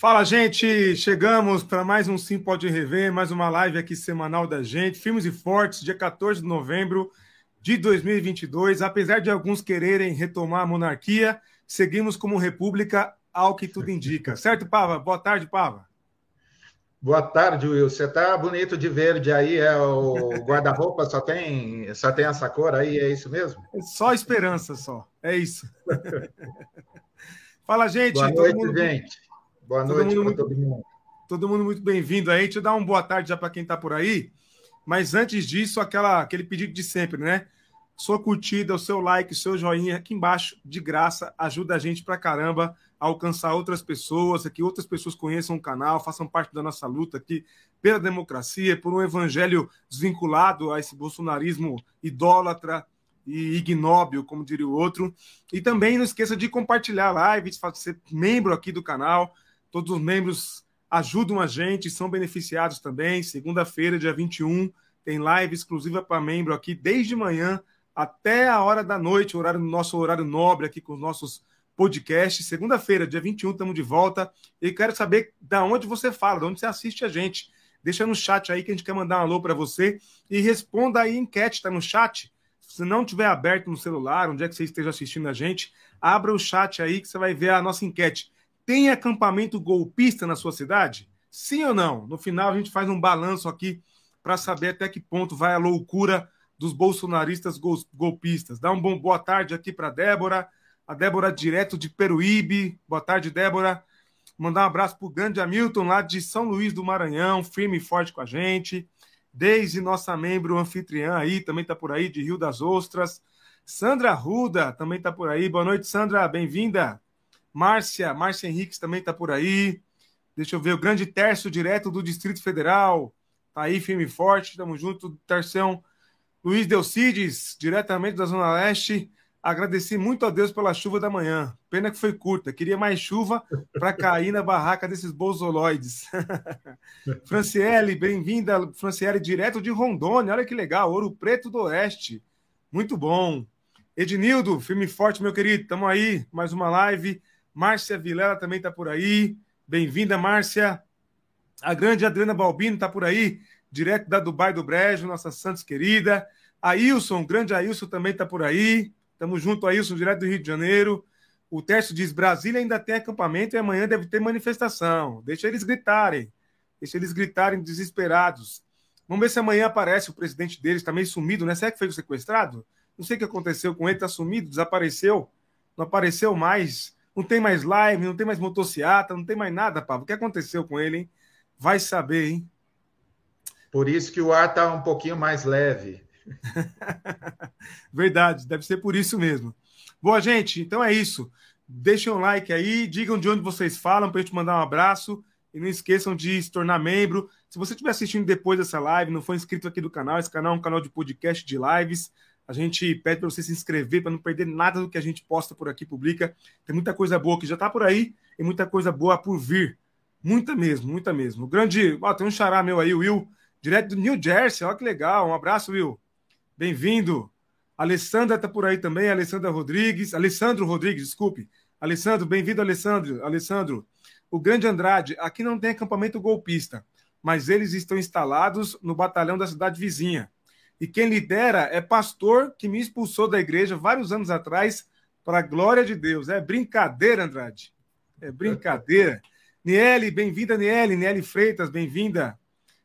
Fala, gente! Chegamos para mais um Sim Pode Rever, mais uma live aqui semanal da gente. Filmes e Fortes, dia 14 de novembro de 2022. Apesar de alguns quererem retomar a monarquia, seguimos como república, ao que tudo indica. Certo, Pava? Boa tarde, Pava. Boa tarde, Will. Você tá bonito de verde aí, é o guarda-roupa só tem, só tem essa cor aí, é isso mesmo? É só esperança só. É isso. Fala, gente. Boa noite, mundo... gente. Boa todo noite mundo, todo mundo. Todo mundo muito bem-vindo aí. Deixa eu dar uma boa tarde já para quem está por aí. Mas antes disso, aquela, aquele pedido de sempre, né? Sua curtida, o seu like, o seu joinha aqui embaixo, de graça, ajuda a gente pra caramba a alcançar outras pessoas, que outras pessoas conheçam o canal, façam parte da nossa luta aqui pela democracia, por um evangelho desvinculado a esse bolsonarismo idólatra e ignóbil, como diria o outro. E também não esqueça de compartilhar a live, de ser membro aqui do canal. Todos os membros ajudam a gente, são beneficiados também. Segunda-feira, dia 21, tem live exclusiva para membro aqui, desde manhã até a hora da noite, horário nosso horário nobre aqui com os nossos podcasts. Segunda-feira, dia 21, estamos de volta. E quero saber da onde você fala, de onde você assiste a gente. Deixa no chat aí que a gente quer mandar um alô para você e responda aí enquete, está no chat. Se não tiver aberto no celular, onde é que você esteja assistindo a gente, abra o chat aí que você vai ver a nossa enquete. Tem acampamento golpista na sua cidade? Sim ou não? No final a gente faz um balanço aqui para saber até que ponto vai a loucura dos bolsonaristas golpistas. Dá um bom boa tarde aqui para Débora, a Débora direto de Peruíbe. Boa tarde, Débora. Mandar um abraço para o grande Hamilton lá de São Luís do Maranhão, firme e forte com a gente. Desde nossa membro anfitriã aí, também está por aí, de Rio das Ostras. Sandra Ruda também está por aí. Boa noite, Sandra, bem-vinda. Márcia, Márcia Henriques também está por aí. Deixa eu ver, o grande Tércio, direto do Distrito Federal. Tá aí, firme e forte, tamo junto. Terção Luiz Delcides, diretamente da Zona Leste. Agradeci muito a Deus pela chuva da manhã. Pena que foi curta. Queria mais chuva para cair na barraca desses bolsoloides. Franciele, bem-vinda. Franciele, direto de Rondônia. Olha que legal. Ouro Preto do Oeste. Muito bom. Ednildo, firme e forte, meu querido. Tamo aí. Mais uma live. Márcia Vilela também está por aí. Bem-vinda, Márcia. A grande Adriana Balbino está por aí, direto da Dubai do Brejo, nossa Santos querida. Ailson, grande Ailson também está por aí. Tamo junto, Ailson, direto do Rio de Janeiro. O Tércio diz: Brasília ainda tem acampamento e amanhã deve ter manifestação. Deixa eles gritarem. Deixa eles gritarem desesperados. Vamos ver se amanhã aparece o presidente deles, está meio sumido, né? Será que foi sequestrado? Não sei o que aconteceu com ele, está sumido, desapareceu. Não apareceu mais. Não tem mais live, não tem mais motociata, não tem mais nada, Pablo. O que aconteceu com ele, hein? Vai saber, hein? Por isso que o ar está um pouquinho mais leve. Verdade, deve ser por isso mesmo. Boa, gente, então é isso. Deixem um like aí, digam de onde vocês falam para a gente mandar um abraço. E não esqueçam de se tornar membro. Se você estiver assistindo depois dessa live, não for inscrito aqui do canal, esse canal é um canal de podcast de lives. A gente pede para você se inscrever para não perder nada do que a gente posta por aqui, publica. Tem muita coisa boa que já está por aí e muita coisa boa por vir. Muita mesmo, muita mesmo. O grande. Ó, tem um xará meu aí, Will, direto do New Jersey. Olha que legal. Um abraço, Will. Bem-vindo. Alessandra está por aí também, Alessandra Rodrigues. Alessandro Rodrigues, desculpe. Alessandro, bem-vindo, Alessandro. Alessandro. O grande Andrade, aqui não tem acampamento golpista, mas eles estão instalados no batalhão da cidade vizinha. E quem lidera é pastor que me expulsou da igreja vários anos atrás, para a glória de Deus. É brincadeira, Andrade. É brincadeira. Niele, bem-vinda, Niele. Niele Freitas, bem-vinda.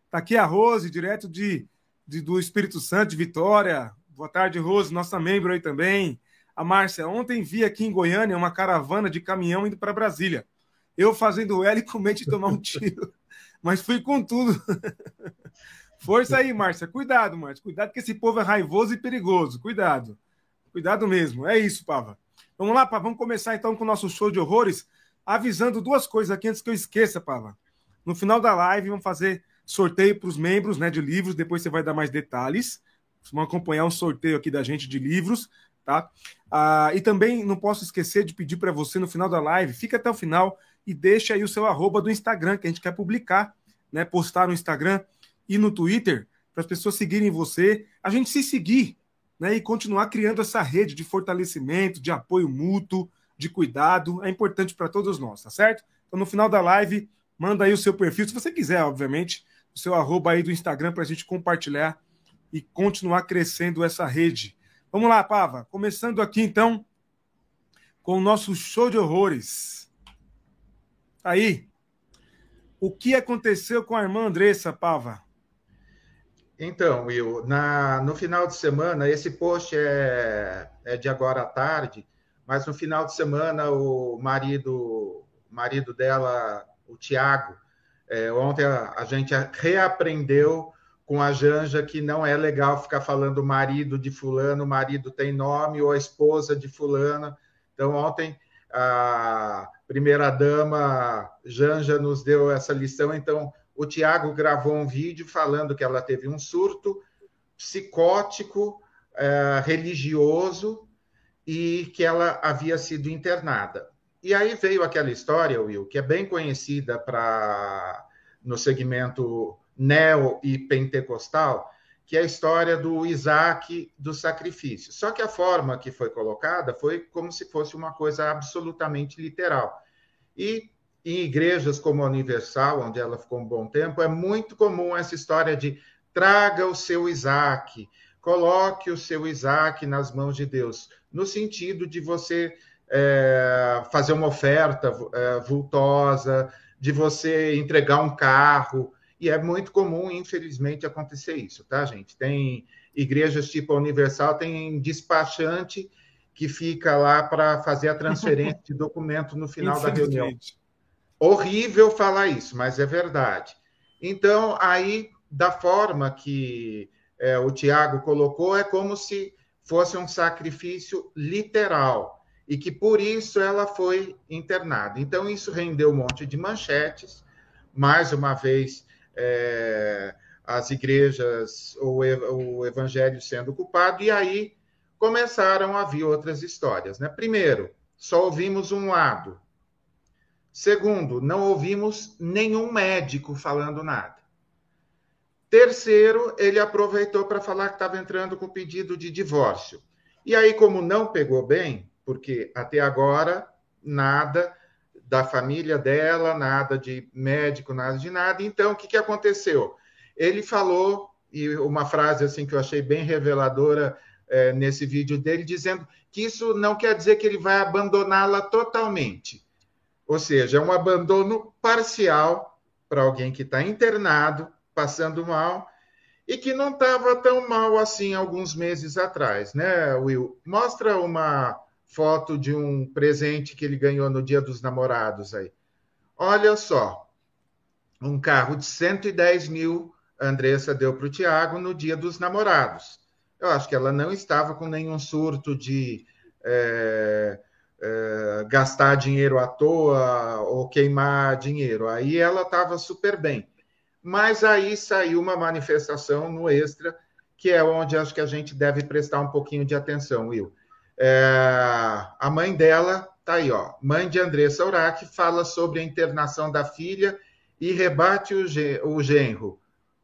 Está aqui a Rose, direto de, de, do Espírito Santo, de Vitória. Boa tarde, Rose, nossa membro aí também. A Márcia, ontem vi aqui em Goiânia uma caravana de caminhão indo para Brasília. Eu fazendo L com medo de tomar um tiro. Mas fui com tudo. Força aí, Márcia. Cuidado, Márcia. Cuidado que esse povo é raivoso e perigoso. Cuidado. Cuidado mesmo. É isso, Pava. Vamos lá, Pava. Vamos começar então com o nosso show de horrores, avisando duas coisas aqui antes que eu esqueça, Pava. No final da live, vamos fazer sorteio para os membros né, de livros. Depois você vai dar mais detalhes. Vocês vão acompanhar um sorteio aqui da gente de livros, tá? Ah, e também não posso esquecer de pedir para você no final da live, fica até o final e deixa aí o seu arroba do Instagram, que a gente quer publicar, né? Postar no Instagram e no Twitter, para as pessoas seguirem você, a gente se seguir né, e continuar criando essa rede de fortalecimento, de apoio mútuo, de cuidado, é importante para todos nós, tá certo? Então, no final da live, manda aí o seu perfil, se você quiser, obviamente, o seu arroba aí do Instagram para a gente compartilhar e continuar crescendo essa rede. Vamos lá, Pava. Começando aqui, então, com o nosso show de horrores. Tá aí. O que aconteceu com a irmã Andressa, Pava? Então, Will, na, no final de semana, esse post é, é de agora à tarde, mas no final de semana o marido, marido dela, o Tiago, é, ontem a, a, gente reaprendeu com a Janja que não é legal ficar falando marido de fulano, marido tem nome, ou a esposa de fulano. Então, ontem a primeira dama Janja nos deu essa lição, então o Tiago gravou um vídeo falando que ela teve um surto psicótico, é, religioso, e que ela havia sido internada. E aí veio aquela história, Will, que é bem conhecida para no segmento neo e pentecostal, que é a história do Isaac do sacrifício. Só que a forma que foi colocada foi como se fosse uma coisa absolutamente literal. E em igrejas como a Universal, onde ela ficou um bom tempo, é muito comum essa história de traga o seu Isaac, coloque o seu Isaac nas mãos de Deus, no sentido de você é, fazer uma oferta é, vultosa, de você entregar um carro, e é muito comum, infelizmente, acontecer isso, tá, gente? Tem igrejas tipo a Universal, tem despachante que fica lá para fazer a transferência de documento no final da reunião. Horrível falar isso, mas é verdade. Então, aí, da forma que é, o Tiago colocou, é como se fosse um sacrifício literal e que por isso ela foi internada. Então, isso rendeu um monte de manchetes. Mais uma vez, é, as igrejas, o, o evangelho sendo culpado, e aí começaram a vir outras histórias. Né? Primeiro, só ouvimos um lado, Segundo, não ouvimos nenhum médico falando nada. Terceiro, ele aproveitou para falar que estava entrando com pedido de divórcio. E aí, como não pegou bem, porque até agora nada da família dela, nada de médico, nada de nada, então o que, que aconteceu? Ele falou, e uma frase assim que eu achei bem reveladora é, nesse vídeo dele, dizendo que isso não quer dizer que ele vai abandoná-la totalmente ou seja, é um abandono parcial para alguém que está internado, passando mal, e que não estava tão mal assim alguns meses atrás, né, Will? Mostra uma foto de um presente que ele ganhou no Dia dos Namorados aí. Olha só, um carro de 110 mil a Andressa deu para o Tiago no Dia dos Namorados. Eu acho que ela não estava com nenhum surto de é, é, gastar dinheiro à toa ou queimar dinheiro. Aí ela estava super bem. Mas aí saiu uma manifestação no Extra, que é onde acho que a gente deve prestar um pouquinho de atenção, Will. É, a mãe dela tá aí, ó. Mãe de Andressa Urach fala sobre a internação da filha e rebate o, o genro.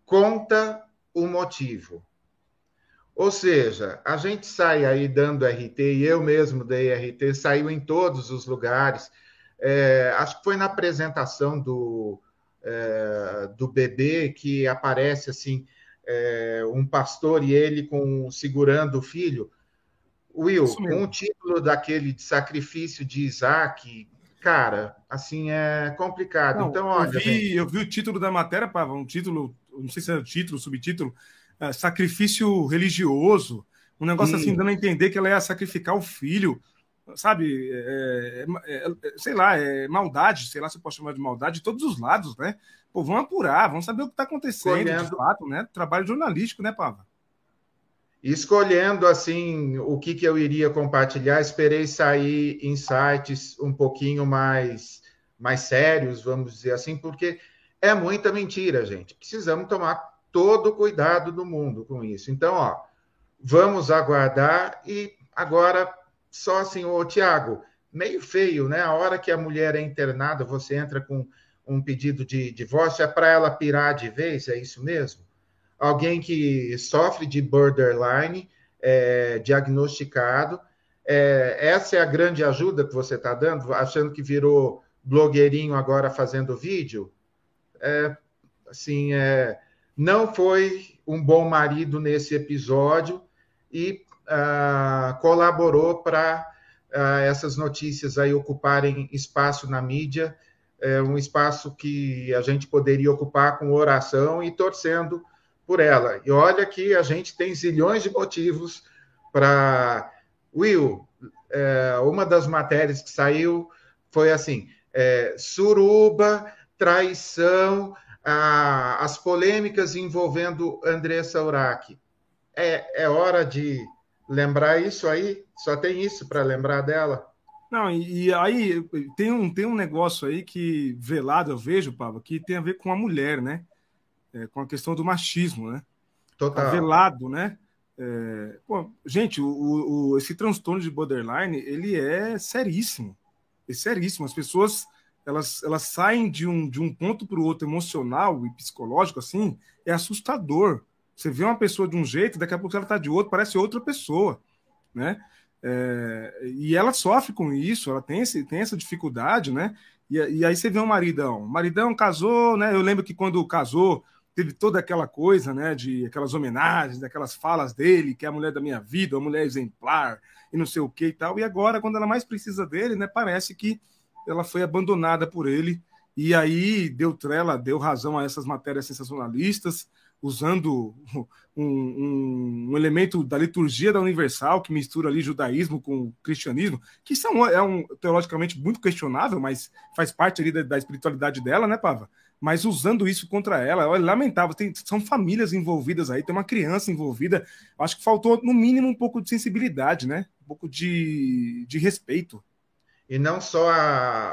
Conta o motivo. Ou seja, a gente sai aí dando RT, e eu mesmo dei RT, saiu em todos os lugares. É, acho que foi na apresentação do, é, do bebê que aparece assim é, um pastor e ele com segurando o filho. Will, com o título daquele de sacrifício de Isaac, cara, assim é complicado. Não, então, olha. Eu vi, eu vi o título da matéria, Pava, um título, não sei se é o título, subtítulo, é, sacrifício religioso, um negócio assim, dando a entender que ela ia sacrificar o filho, sabe? É, é, é, sei lá, é maldade, sei lá se eu posso chamar de maldade, de todos os lados, né? Pô, vamos apurar, vamos saber o que está acontecendo de fato, né? Trabalho jornalístico, né, Pava? Escolhendo assim o que, que eu iria compartilhar, esperei sair insights um pouquinho mais, mais sérios, vamos dizer assim, porque é muita mentira, gente. Precisamos tomar todo o cuidado do mundo com isso. Então, ó, vamos aguardar e agora só assim, ô Tiago, meio feio, né? A hora que a mulher é internada, você entra com um pedido de divórcio, é para ela pirar de vez, é isso mesmo? Alguém que sofre de borderline, é, diagnosticado, é, essa é a grande ajuda que você está dando, achando que virou blogueirinho agora fazendo vídeo, é, assim, é, não foi um bom marido nesse episódio e uh, colaborou para uh, essas notícias aí ocuparem espaço na mídia, é um espaço que a gente poderia ocupar com oração e torcendo por ela. E olha que a gente tem zilhões de motivos para. Will, é, uma das matérias que saiu foi assim: é, suruba, traição, a, as polêmicas envolvendo Andressa Urach. É, é hora de lembrar isso aí? Só tem isso para lembrar dela? Não, e, e, aí tem um, tem um negócio aí que, velado, eu vejo, Pablo, que tem a ver com a mulher, né? É, com a questão do machismo, né? Total. Tá velado, né? É, gente, o, o, esse transtorno de borderline, ele é seríssimo. É seríssimo. As pessoas, elas, elas saem de um, de um ponto para o outro emocional e psicológico, assim, é assustador. Você vê uma pessoa de um jeito, daqui a pouco ela está de outro, parece outra pessoa, né? É, e ela sofre com isso, ela tem, esse, tem essa dificuldade, né? E, e, aí você vê um maridão. Maridão casou, né? Eu lembro que quando casou, teve toda aquela coisa, né? De aquelas homenagens, daquelas falas dele, que é a mulher da minha vida, a mulher exemplar, e não sei o que e tal. E agora, quando ela mais precisa dele, né? Parece que ela foi abandonada por ele. E aí deu trela, deu razão a essas matérias sensacionalistas, usando um, um, um, elemento da liturgia da Universal, que mistura ali judaísmo com cristianismo, que são, é um teologicamente muito questionável, mas faz parte ali da, da espiritualidade dela, né, Pava? Mas usando isso contra ela, é lamentável. Tem, são famílias envolvidas aí, tem uma criança envolvida. Acho que faltou, no mínimo, um pouco de sensibilidade, né? Um pouco de, de respeito. E não só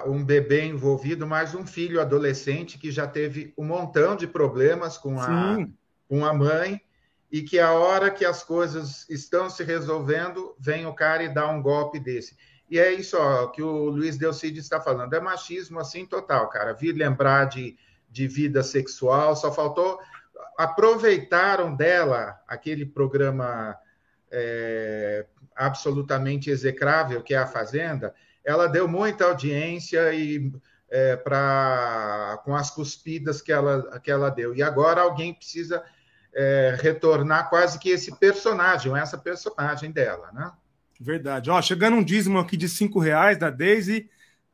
um bebê envolvido, mas um filho adolescente que já teve um montão de problemas com a, com a mãe e que a hora que as coisas estão se resolvendo, vem o cara e dá um golpe desse. E é isso ó, que o Luiz Delcide está falando. É machismo assim total, cara. Vir lembrar de, de vida sexual, só faltou. Aproveitaram dela aquele programa é, absolutamente execrável que é a Fazenda. Ela deu muita audiência e é, pra, com as cuspidas que ela, que ela deu. E agora alguém precisa é, retornar quase que esse personagem, essa personagem dela, né? Verdade. Ó, chegando um dízimo aqui de cinco reais da Daisy,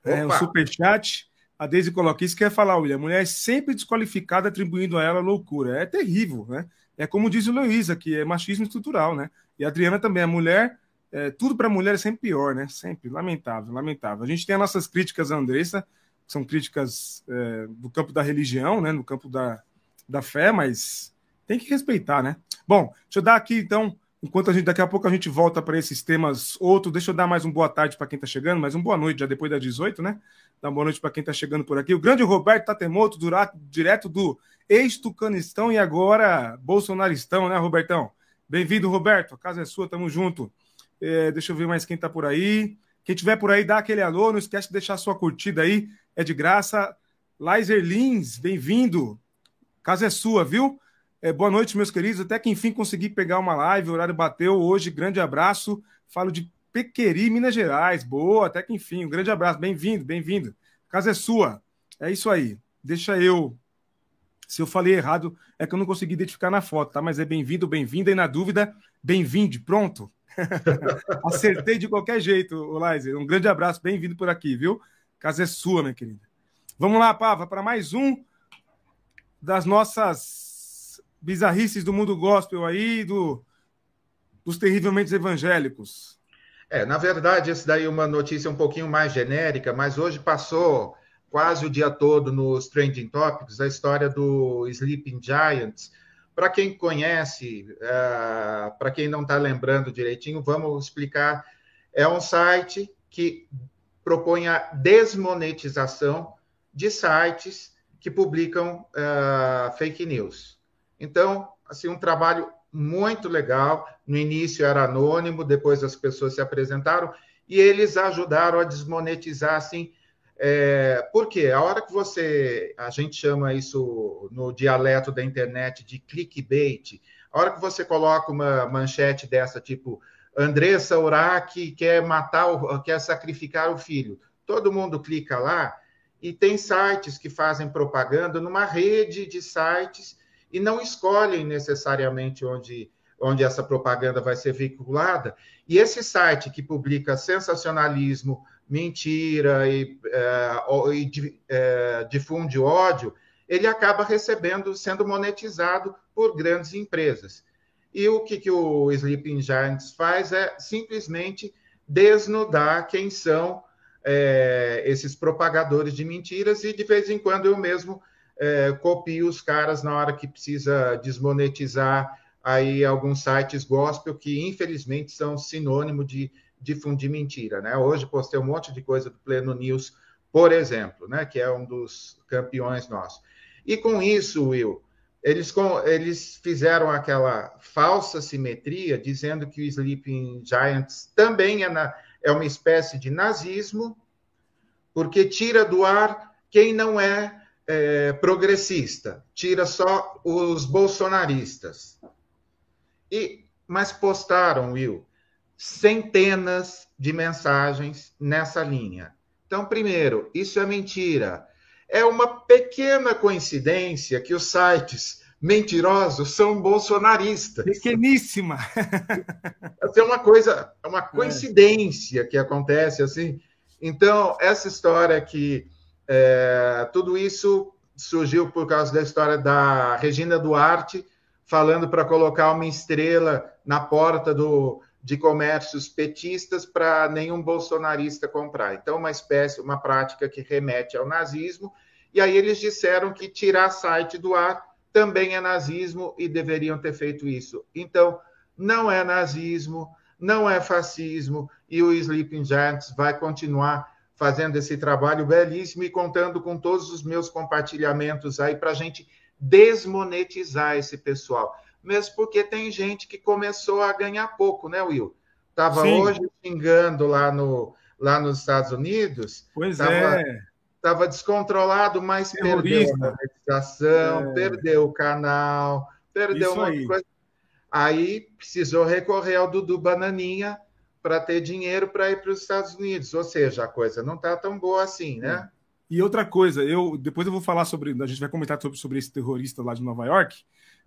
é, um superchat. A Daisy coloca isso, quer falar, William, a mulher é sempre desqualificada atribuindo a ela loucura. É terrível, né? É como diz o Luiz aqui, é machismo estrutural, né? E a Adriana também, a mulher, é, tudo para a mulher é sempre pior, né? Sempre, lamentável, lamentável. A gente tem as nossas críticas Andressa, que são críticas é, do campo da religião, né? No campo da, da fé, mas tem que respeitar, né? Bom, deixa eu dar aqui então, enquanto a gente daqui a pouco a gente volta para esses temas outros, deixa eu dar mais um boa tarde para quem está chegando, mais um boa noite já depois das 18, né? Dar uma boa noite para quem está chegando por aqui. O grande Roberto Tatemoto, direto do ex-Tucanistão e agora bolsonaristão, né, Robertão? Bem-vindo, Roberto. A casa é sua, tamo junto. É, deixa eu ver mais quem está por aí. Quem tiver por aí, dá aquele alô. Não esquece de deixar sua curtida aí. É de graça. Laiser Lins, bem-vindo. Casa é sua, viu? É, boa noite, meus queridos. Até que enfim consegui pegar uma live, o horário bateu hoje. Grande abraço. Falo de Pequeri, Minas Gerais. Boa, até que enfim. Um grande abraço. Bem-vindo, bem-vindo. casa é sua. É isso aí. Deixa eu. Se eu falei errado, é que eu não consegui identificar na foto, tá? Mas é bem-vindo, bem-vinda. E na dúvida, bem-vinde. Pronto. Acertei de qualquer jeito, Lizer. Um grande abraço, bem-vindo por aqui, viu? casa é sua, minha querida. Vamos lá, Pava, para mais um das nossas bizarrices do mundo gospel aí, do, dos terrivelmente evangélicos. É, na verdade, esse daí é uma notícia um pouquinho mais genérica, mas hoje passou quase o dia todo nos trending topics a história do Sleeping Giants. Para quem conhece, uh, para quem não está lembrando direitinho, vamos explicar. É um site que propõe a desmonetização de sites que publicam uh, fake news. Então, assim, um trabalho muito legal. No início era anônimo, depois as pessoas se apresentaram e eles ajudaram a desmonetizar, assim, é, por quê? A hora que você, a gente chama isso no dialeto da internet de clickbait, a hora que você coloca uma manchete dessa, tipo, Andressa Urach quer matar, o, quer sacrificar o filho, todo mundo clica lá E tem sites que fazem propaganda numa rede de sites e não escolhem necessariamente onde, onde essa propaganda vai ser veiculada. E esse site que publica sensacionalismo, mentira e, é, e é, difunde ódio, ele acaba recebendo, sendo monetizado por grandes empresas. E o que, que o Sleeping Giants faz é simplesmente desnudar quem são é, esses propagadores de mentiras e de vez em quando eu mesmo é, copio os caras na hora que precisa desmonetizar aí alguns sites gospel que infelizmente são sinônimo de difundir mentira, né? Hoje postei um monte de coisa do Pleno News, por exemplo, né? Que é um dos campeões nossos. E com isso, Will, eles, com, eles fizeram aquela falsa simetria, dizendo que o Sleeping Giants também é na, é uma espécie de nazismo, porque tira do ar quem não é, é progressista, tira só os bolsonaristas. E, mas postaram, Will, centenas de mensagens nessa linha. Então, primeiro, isso é mentira. É uma pequena coincidência que os sites mentirosos são bolsonaristas. Pequeníssima. é uma coisa, é uma coincidência é. que acontece assim. Então, essa história que é, tudo isso surgiu por causa da história da Regina Duarte falando para colocar uma estrela na porta do, de comércios petistas para nenhum bolsonarista comprar. Então, uma espécie, uma prática que remete ao nazismo. E aí eles disseram que tirar site do ar também é nazismo e deveriam ter feito isso. Então, não é nazismo, não é fascismo, e o Sleeping Giants vai continuar fazendo esse trabalho belíssimo e contando com todos os meus compartilhamentos aí para a gente desmonetizar esse pessoal. Mesmo porque tem gente que começou a ganhar pouco, né, Will? Estava hoje xingando lá, no, lá nos Estados Unidos. Pois tava, é estava descontrolado, mas Terrorista. perdeu a monetização, é. perdeu o canal, perdeu Isso um monte de coisa. Aí precisou recorrer ao Dudu Bananinha para ter dinheiro para ir para os Estados Unidos. Ou seja, a coisa não está tão boa assim, né? É. E outra coisa, eu depois eu vou falar sobre, a gente vai comentar sobre, sobre esse terrorista lá de Nova York,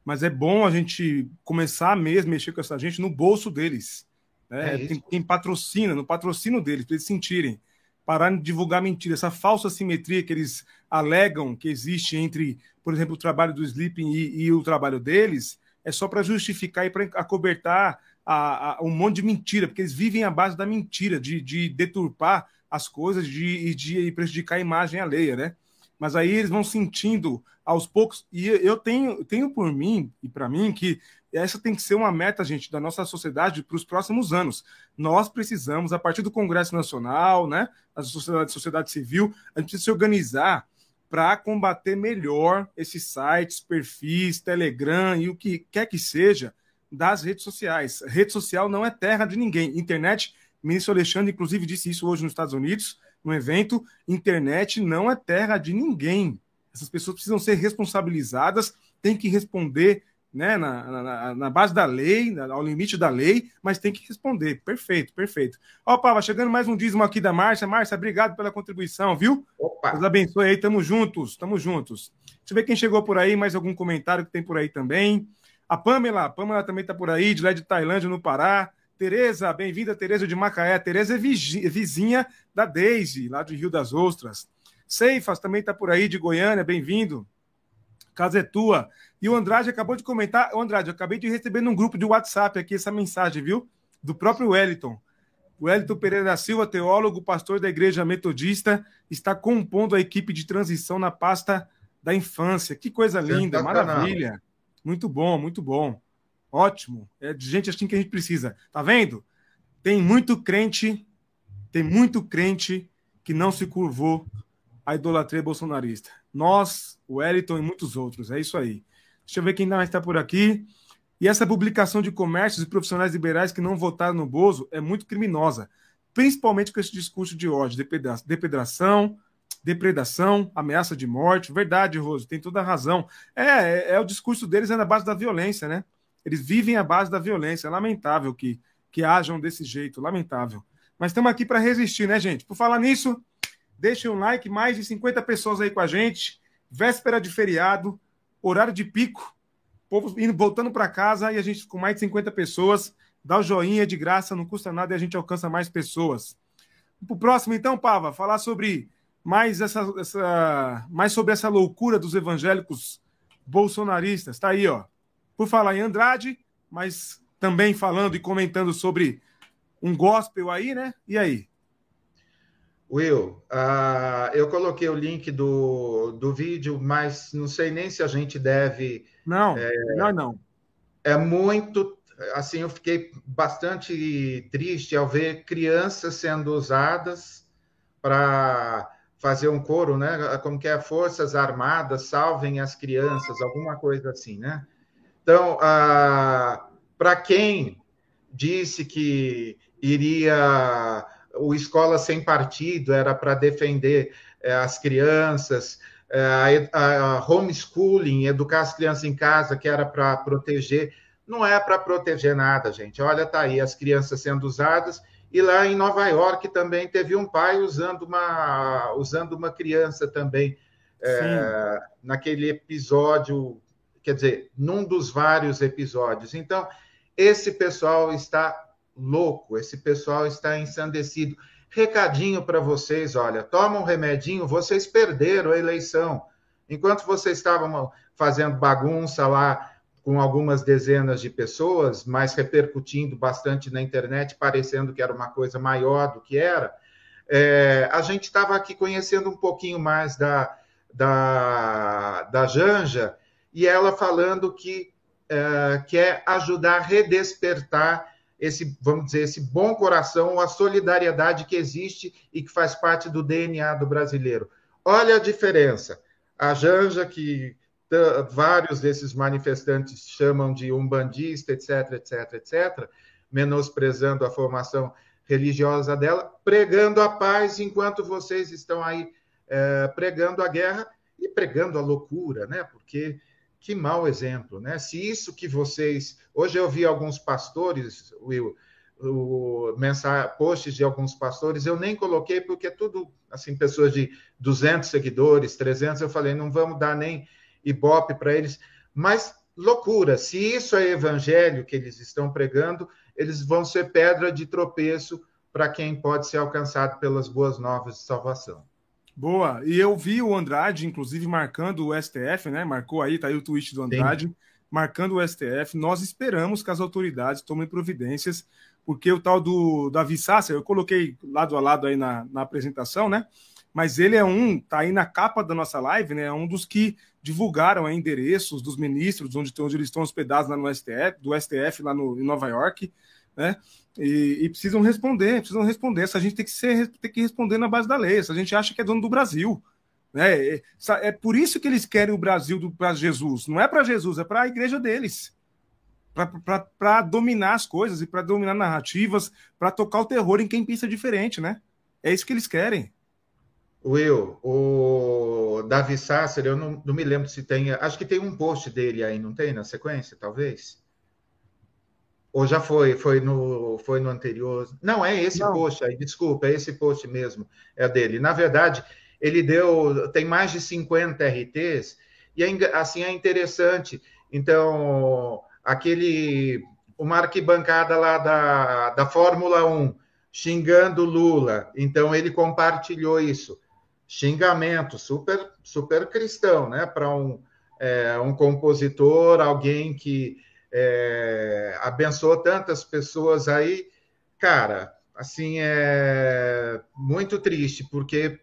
mas é bom a gente começar mesmo a mexer com essa gente no bolso deles. Né? É quem, quem, patrocina, no patrocínio deles, para eles sentirem parar de divulgar mentira, essa falsa simetria que eles alegam que existe entre, por exemplo, o trabalho do Sleeping e, e o trabalho deles, é só para justificar e para acobertar a, a, um monte de mentira, porque eles vivem à base da mentira, de, de deturpar as coisas de, de prejudicar a imagem alheia, né? Mas aí eles vão sentindo aos poucos, e eu tenho, tenho por mim e para mim que essa tem que ser uma meta, gente, da nossa sociedade para os próximos anos. Nós precisamos, a partir do Congresso Nacional, né, da sociedade, sociedade civil, a gente precisa se organizar para combater melhor esses sites, perfis, Telegram e o que quer que seja das redes sociais. Rede social não é terra de ninguém. Internet, ministro Alexandre, inclusive, disse isso hoje nos Estados Unidos, no evento. Internet não é terra de ninguém. Essas pessoas precisam ser responsabilizadas, têm que responder né, na, na, na, base da lei, ao limite da lei, mas tem que responder. Perfeito, perfeito. Opa, vai chegando mais um dízimo aqui da Márcia. Márcia, obrigado pela contribuição, viu? Opa. Deus abençoe aí, tamo juntos, tamo juntos. Deixa eu ver quem chegou por aí, mais algum comentário que tem por aí também. A Pamela, a Pamela também tá por aí, de lá de Tailândia, no Pará. Tereza, bem-vinda, Tereza de Macaé. Tereza é vizinha da Deise, lá de Rio das Ostras. Ceifas também tá por aí, de Goiânia, bem-vindo casa é tua. E o Andrade acabou de comentar. O Andrade, eu acabei de receber num grupo de WhatsApp aqui essa mensagem, viu? Do próprio Wellington. O Wellington Pereira da Silva, teólogo, pastor da Igreja Metodista, está compondo a equipe de transição na pasta da infância. Que coisa linda, maravilha. Muito bom, muito bom. Ótimo. É de gente assim que a gente precisa. Tá vendo? Tem muito crente, tem muito crente que não se curvou à idolatria bolsonarista. Nós, o Wellington e muitos outros. É isso aí. Deixa eu ver quem mais está por aqui. E essa publicação de comércios e profissionais liberais que não votaram no Bozo é muito criminosa, principalmente com esse discurso de ódio, depredação, depredação, ameaça de morte. Verdade, Roso, tem toda a razão. É, é, é, o discurso deles é na base da violência, né? Eles vivem à base da violência. É lamentável que, que hajam desse jeito, lamentável. Mas estamos aqui para resistir, né, gente? Por falar nisso, Deixem um like, mais de 50 pessoas aí com a gente. Véspera de feriado, horário de pico. Povo indo, voltando para casa e a gente com mais de 50 pessoas. Dá o joinha de graça, não custa nada e a gente alcança mais pessoas. O próximo, então, Pava, falar sobre mais, essa, essa, mais sobre essa loucura dos evangélicos bolsonaristas. Está aí, ó. Por falar em Andrade, mas também falando e comentando sobre um gospel aí, né? E aí? Will, uh, eu coloquei o link do, do vídeo, mas não sei nem se a gente deve. Não, é, não, não. É muito. Assim, eu fiquei bastante triste ao ver crianças sendo usadas para fazer um coro, né? Como que é Forças Armadas salvem as crianças, alguma coisa assim, né? Então, uh, para quem disse que iria o escola sem partido era para defender é, as crianças, é, a, a homeschooling, educar as crianças em casa, que era para proteger. Não é para proteger nada, gente. Olha, tá aí as crianças sendo usadas. E lá em Nova York também teve um pai usando uma, usando uma criança também. É, naquele episódio, quer dizer, num dos vários episódios. Então, esse pessoal está louco, esse pessoal está ensandecido. Recadinho para vocês, olha, toma um remedinho, vocês perderam a eleição. Enquanto vocês estavam fazendo bagunça lá com algumas dezenas de pessoas, mas repercutindo bastante na internet, parecendo que era uma coisa maior do que era, é, a gente estava aqui conhecendo um pouquinho mais da, da, da Janja e ela falando que é, quer ajudar a redespertar esse, vamos dizer, esse bom coração, a solidariedade que existe e que faz parte do DNA do brasileiro. Olha a diferença. A Janja, que vários desses manifestantes chamam de umbandista, etc, etc, etc, menosprezando a formação religiosa dela, pregando a paz enquanto vocês estão aí é, pregando a guerra e pregando a loucura, né? Porque que mau exemplo, né? Se isso que vocês. Hoje eu vi alguns pastores, Will, o, posts de alguns pastores, eu nem coloquei porque é tudo, assim, pessoas de 200 seguidores, 300, eu falei, não vamos dar nem ibope para eles. Mas loucura, se isso é evangelho que eles estão pregando, eles vão ser pedra de tropeço para quem pode ser alcançado pelas boas novas de salvação. Boa. E eu vi o Andrade, inclusive, marcando o STF, né? Marcou aí, tá aí o tweet do Andrade, Sim. marcando o STF. Nós esperamos que as autoridades tomem providências, porque o tal do Davi Sasser, eu coloquei lado a lado aí na, na apresentação, né? Mas ele é um, tá aí na capa da nossa live, né? É um dos que divulgaram aí, endereços dos ministros, onde, onde eles estão hospedados lá no STF, do STF lá no, em Nova York, né? E, e, precisam responder, precisam responder. Essa gente tem que ser, tem que responder na base da lei. Essa gente acha que é dono do Brasil. Né? É, é por isso que eles querem o Brasil para Jesus. Não é para Jesus, é para a igreja deles. Para dominar as coisas e para dominar narrativas, para tocar o terror em quem pensa diferente, né? É isso que eles querem. Will, o Davi Sasser, eu não, não me lembro se tem. Acho que tem um post dele aí, não tem na sequência, talvez? Ou já foi? Foi no, foi no anterior? Não, é esse Não. post aí, desculpa, é esse post mesmo, é dele. Na verdade, ele deu, tem mais de 50 RTs, e é, assim é interessante. Então, aquele, uma arquibancada lá da, da Fórmula 1, xingando Lula, então ele compartilhou isso. Xingamento, super, super cristão, né? Para um, é, um compositor, alguém que é, abençoou tantas pessoas aí, cara, assim é muito triste, porque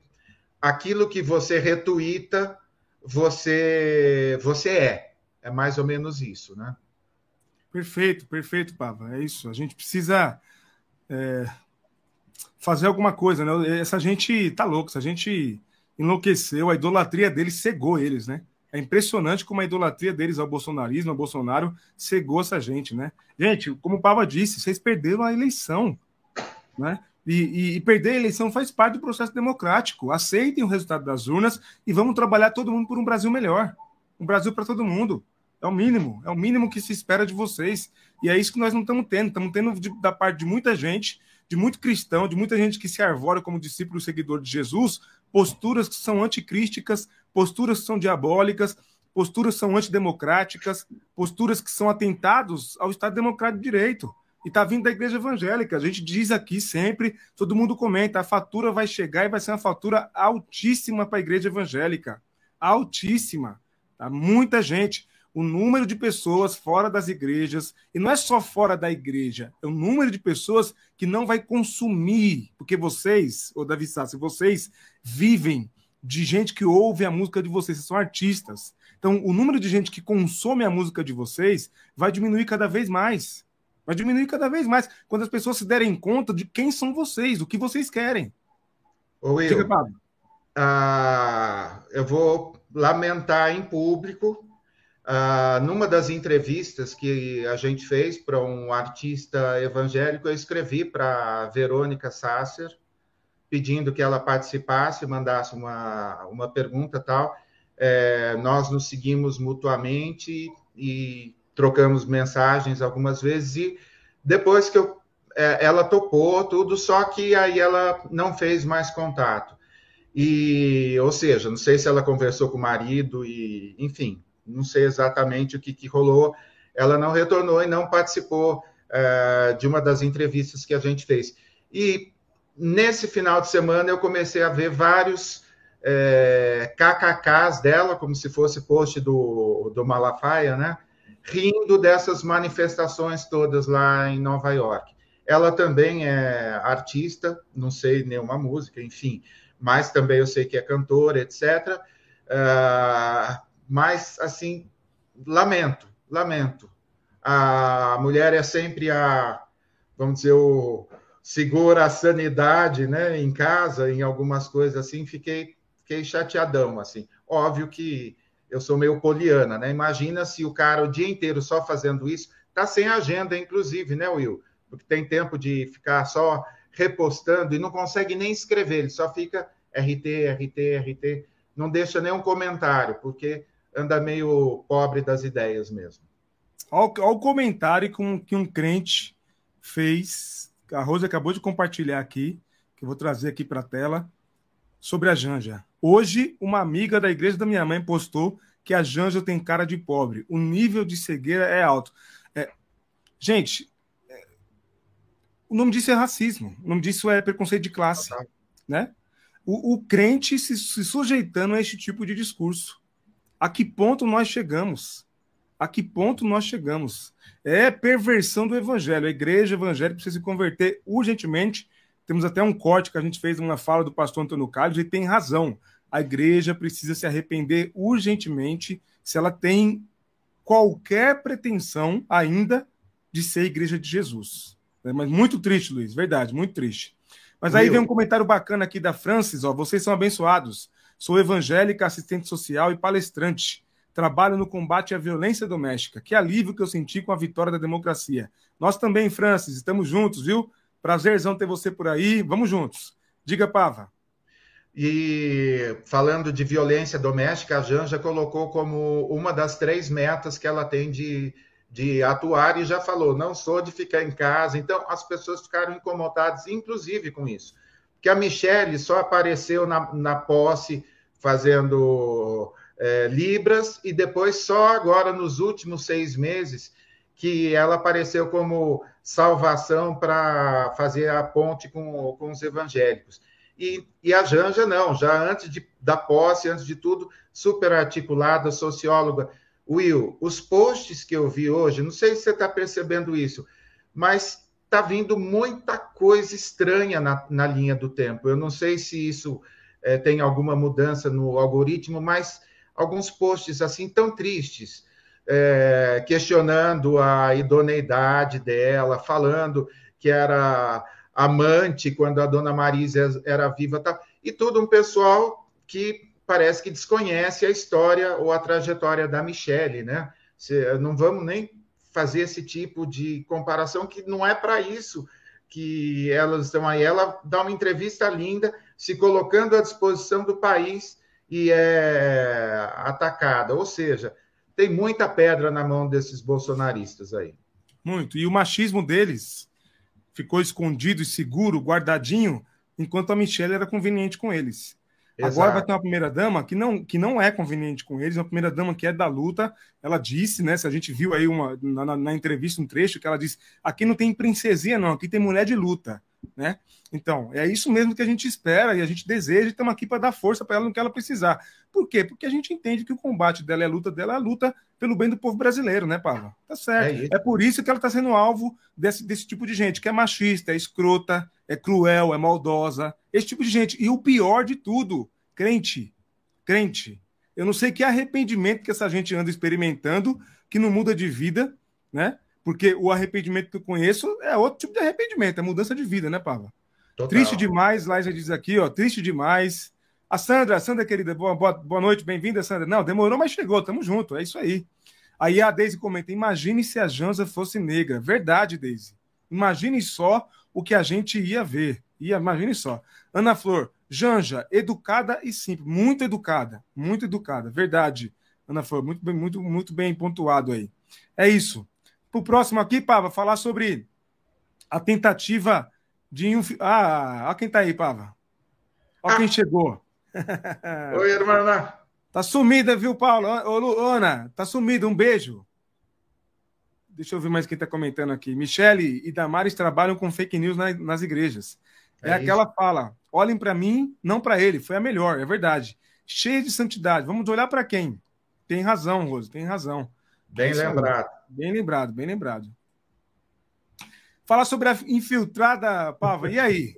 aquilo que você retuita, você você é. É mais ou menos isso, né? Perfeito, perfeito, Pava. É isso. A gente precisa é, fazer alguma coisa, né? Essa gente tá louca, essa gente enlouqueceu, a idolatria deles cegou eles, né? É impressionante como a idolatria deles ao bolsonarismo, ao Bolsonaro, cegou essa gente, né? Gente, como o Pava disse, vocês perderam a eleição, né? E, e, e, perder a eleição faz parte do processo democrático. Aceitem o resultado das urnas e vamos trabalhar todo mundo por um Brasil melhor. Um Brasil para todo mundo. É o mínimo, é o mínimo que se espera de vocês. E é isso que nós não estamos tendo. Estamos tendo de, da parte de muita gente, de muito cristão, de muita gente que se arvora como discípulo e seguidor de Jesus, posturas que são anticrísticas, posturas são diabólicas, posturas são antidemocráticas, posturas que são atentados ao Estado Democrático de Direito. E está vindo da igreja evangélica. A gente diz aqui sempre, todo mundo comenta, a fatura vai chegar e vai ser uma fatura altíssima para a igreja evangélica. Altíssima. Tá? Muita gente o número de pessoas fora das igrejas, e não é só fora da igreja, é o número de pessoas que não vai consumir, porque vocês, ou Davi Sassi, vocês vivem de gente que ouve a música de vocês, vocês são artistas. Então, o número de gente que consome a música de vocês vai diminuir cada vez mais. Vai diminuir cada vez mais quando as pessoas se derem conta de quem são vocês, o que vocês querem. Ô, Will, Diga, Pablo. Ah, eu vou lamentar em público ah, numa das entrevistas que a gente fez para um artista evangélico, eu escrevi para Verônica Sasser, pedindo que ela participasse, mandasse uma, uma pergunta tal. É, nós nos seguimos mutuamente e trocamos mensagens algumas vezes e depois que eu, é, ela topou tudo, só que aí ela não fez mais contato. E, ou seja, não sei se ela conversou com o marido e, enfim, não sei exatamente o que, que rolou. Ela não retornou e não participou uh, de uma das entrevistas que a gente fez. E nesse final de semana eu comecei a ver vários é, KKKs dela, como se fosse post do, do Malafaia, né? Rindo dessas manifestações todas lá em Nova York. Ela também é artista, não sei nenhuma música, enfim, mas também eu sei que é cantora, etc. Uh, mas assim, lamento, lamento. A mulher é sempre a, vamos dizer, o segura a sanidade, né, em casa, em algumas coisas assim, fiquei, fiquei chateadão, assim. Óbvio que eu sou meio poliana, né? Imagina se o cara o dia inteiro só fazendo isso, tá sem agenda, inclusive, né, Will? Porque tem tempo de ficar só repostando e não consegue nem escrever, ele só fica RT, RT, RT, não deixa nenhum comentário, porque anda meio pobre das ideias mesmo. Olha, o comentário que um crente fez, a Rosa acabou de compartilhar aqui, que eu vou trazer aqui para a tela, sobre a Janja. Hoje, uma amiga da igreja da minha mãe postou que a Janja tem cara de pobre. O nível de cegueira é alto. É... Gente, é... o nome disso é racismo. O nome disso é preconceito de classe. Ah, tá. né? O, o crente se, se sujeitando a este tipo de discurso. A que ponto nós chegamos? A que ponto nós chegamos? É perversão do evangelho. A igreja evangélica precisa se converter urgentemente. Temos até um corte que a gente fez numa fala do pastor Antônio Carlos e tem razão. A igreja precisa se arrepender urgentemente se ela tem qualquer pretensão ainda de ser igreja de Jesus. É, mas muito triste, Luiz, verdade, muito triste. Mas aí Meu. vem um comentário bacana aqui da Francis, ó, vocês são abençoados. Sou evangélica, assistente social e palestrante. Trabalho no combate à violência doméstica. Que alívio que eu senti com a vitória da democracia. Nós também, Francis, estamos juntos, viu? Prazerzão ter você por aí. Vamos juntos. Diga, Pava. E falando de violência doméstica, a Janja colocou como uma das três metas que ela tem de, de atuar e já falou: não sou de ficar em casa. Então, as pessoas ficaram incomodadas, inclusive, com isso que a Michelle só apareceu na, na posse fazendo é, Libras e depois só agora nos últimos seis meses que ela apareceu como salvação para fazer a ponte com, com os evangélicos. E, e, a Janja não, já antes de, da posse, antes de tudo, super articulada, socióloga. Will, os posts que eu vi hoje, não sei se você está percebendo isso, mas está vindo muita coisa estranha na, na, linha do tempo. Eu não sei se isso é, tem alguma mudança no algoritmo, mas alguns posts assim tão tristes, é, questionando a idoneidade dela, falando que era amante quando a dona Marisa era viva, tal, e tudo um pessoal que parece que desconhece a história ou a trajetória da Michelle, né? não vamos nem fazer esse tipo de comparação, que não é para isso que elas estão aí. Ela dá uma entrevista linda, se colocando à disposição do país e é atacada. Ou seja, tem muita pedra na mão desses bolsonaristas aí. Muito. E o machismo deles ficou escondido e seguro, guardadinho, enquanto a Michelle era conveniente com eles. Exato. Agora vai ter uma primeira-dama que não, que não é conveniente com eles, uma primeira-dama que é da luta. Ela disse, né? Se a gente viu aí uma, na, na, entrevista um trecho que ela disse: aqui não tem princesinha, não, aqui tem mulher de luta. Né? Então, é isso mesmo que a gente espera e a gente deseja e estamos aqui para dar força para ela no que ela precisar. Por quê? Porque a gente entende que o combate dela é a luta dela, é a luta pelo bem do povo brasileiro, né, Pava? Tá certo. É, é por isso que ela está sendo alvo desse, desse tipo de gente, que é machista, é escrota, é cruel, é maldosa, esse tipo de gente. E o pior de tudo, crente, crente. Eu não sei que arrependimento que essa gente anda experimentando, que não muda de vida, né? Porque o arrependimento que eu conheço é outro tipo de arrependimento, é mudança de vida, né, Pava? Total. Triste demais, lá já diz aqui, ó, triste demais. A Sandra, a Sandra, querida, boa, boa, noite, bem-vinda, Sandra. Não, demorou, mas chegou, tamo junto, é isso aí. Aí a Deise comenta: imagine se a Janza fosse negra. Verdade, Deise. Imagine só o que a gente ia ver. Ia, imagine só. Ana Flor, Janja, educada e simples. Muito educada. Muito educada. Verdade. Ana Flor, muito bem, muito, muito bem pontuado aí. É isso. Para o próximo aqui, Pava, falar sobre a tentativa de. Ah, olha quem está aí, Pava. Olha ah. quem chegou. Oi, irmã. Tá sumida, viu, Paulo? Ô, Ana, tá sumida. Um beijo. Deixa eu ver mais quem está comentando aqui. Michele e Damares trabalham com fake news na, nas igrejas. É, é aquela fala: olhem para mim, não para ele. Foi a melhor, é verdade. Cheia de santidade. Vamos olhar para quem? Tem razão, Rose, tem razão. Bem lembrado. Bem lembrado, bem lembrado. Falar sobre a infiltrada, Pava. E aí?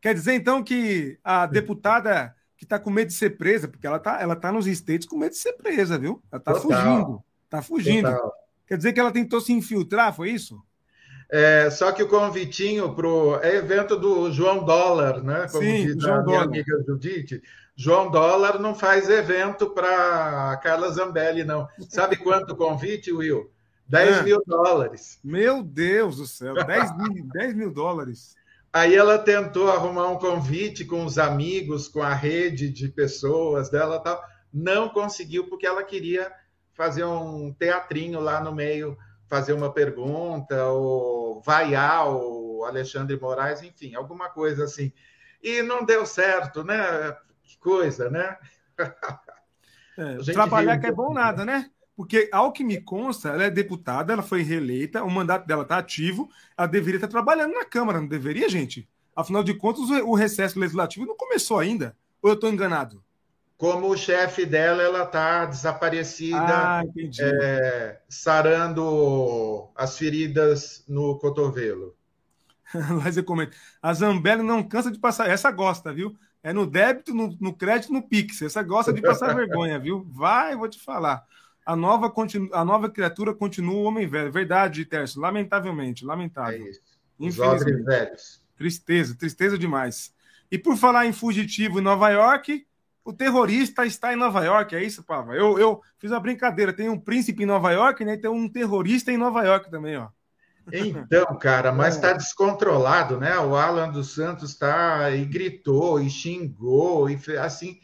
Quer dizer, então, que a deputada que está com medo de ser presa, porque ela está ela tá nos estates com medo de ser presa, viu? Ela está fugindo. Está fugindo. Total. Quer dizer que ela tentou se infiltrar, foi isso? É, só que o convitinho pro é evento do João Dólar, né? Como Sim, diz João a minha amiga Judite. João Dólar não faz evento para Carla Zambelli, não. Sabe quanto convite, Will? 10 é. mil dólares. Meu Deus do céu, 10 mil, 10 mil dólares. Aí ela tentou arrumar um convite com os amigos, com a rede de pessoas dela tal. Não conseguiu, porque ela queria fazer um teatrinho lá no meio, fazer uma pergunta, ou vaiar o Alexandre Moraes, enfim, alguma coisa assim. E não deu certo, né? Que coisa, né? É, trabalhar que é bom nada, né? Porque, ao que me consta, ela é deputada, ela foi reeleita, o mandato dela está ativo, ela deveria estar trabalhando na Câmara, não deveria, gente? Afinal de contas, o recesso legislativo não começou ainda. Ou eu estou enganado? como o chefe dela ela está desaparecida, ah, é, sarando as feridas no cotovelo. Mas eu comento, a Zambelli não cansa de passar, essa gosta, viu? É no débito, no, no crédito, no Pix. Essa gosta de passar vergonha, viu? Vai, vou te falar. A nova, continu, a nova criatura continua o homem velho. Verdade, Tércio. Lamentavelmente, lamentável. É isso. Infelizmente. velhos. Tristeza, tristeza demais. E por falar em fugitivo em Nova York, o terrorista está em Nova York, é isso, Pava? Eu, eu fiz uma brincadeira. Tem um príncipe em Nova York, né? Tem um terrorista em Nova York também, ó. Então, cara, mas está descontrolado, né? O Alan dos Santos está e gritou e xingou e assim,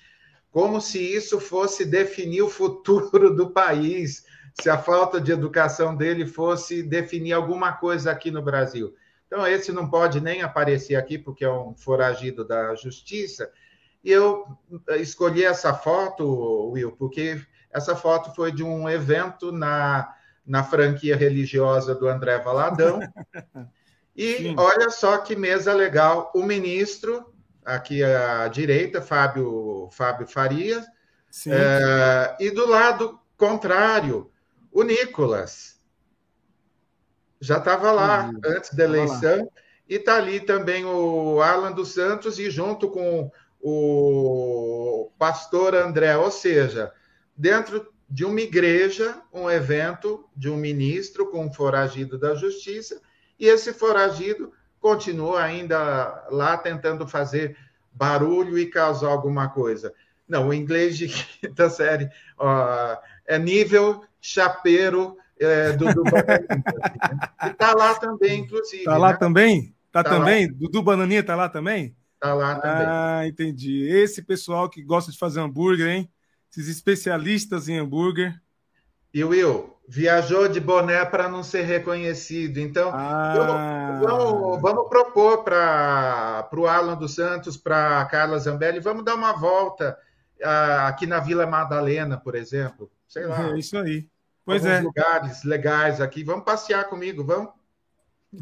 como se isso fosse definir o futuro do país, se a falta de educação dele fosse definir alguma coisa aqui no Brasil. Então, esse não pode nem aparecer aqui porque é um foragido da justiça e eu eh, escolhi essa foto, Will, porque essa foto foi de um evento na, na franquia religiosa do André Valadão. E Sim. olha só que mesa legal. O ministro, aqui à direita, Fábio, Fábio Farias, é, e do lado contrário, o Nicolas. Já estava lá antes da eleição. E está ali também o Alan dos Santos, e junto com o pastor André, ou seja, dentro de uma igreja, um evento de um ministro com um foragido da justiça, e esse foragido continua ainda lá tentando fazer barulho e causar alguma coisa. Não, o inglês de quinta série ó, é nível chapeiro é, do Dudu Bananinha. e está lá também, inclusive. Está lá né? também? Está tá também? Lá. Dudu Bananinha está lá também? Tá lá também. Ah, entendi. Esse pessoal que gosta de fazer hambúrguer, hein? Esses especialistas em hambúrguer. E Will, viajou de boné para não ser reconhecido. Então, ah. vamos, vamos, propor para o Alan dos Santos, para a Carla Zambelli, vamos dar uma volta uh, aqui na Vila Madalena, por exemplo. Sei lá. É isso aí. Pois é. lugares legais aqui. Vamos passear comigo, vamos?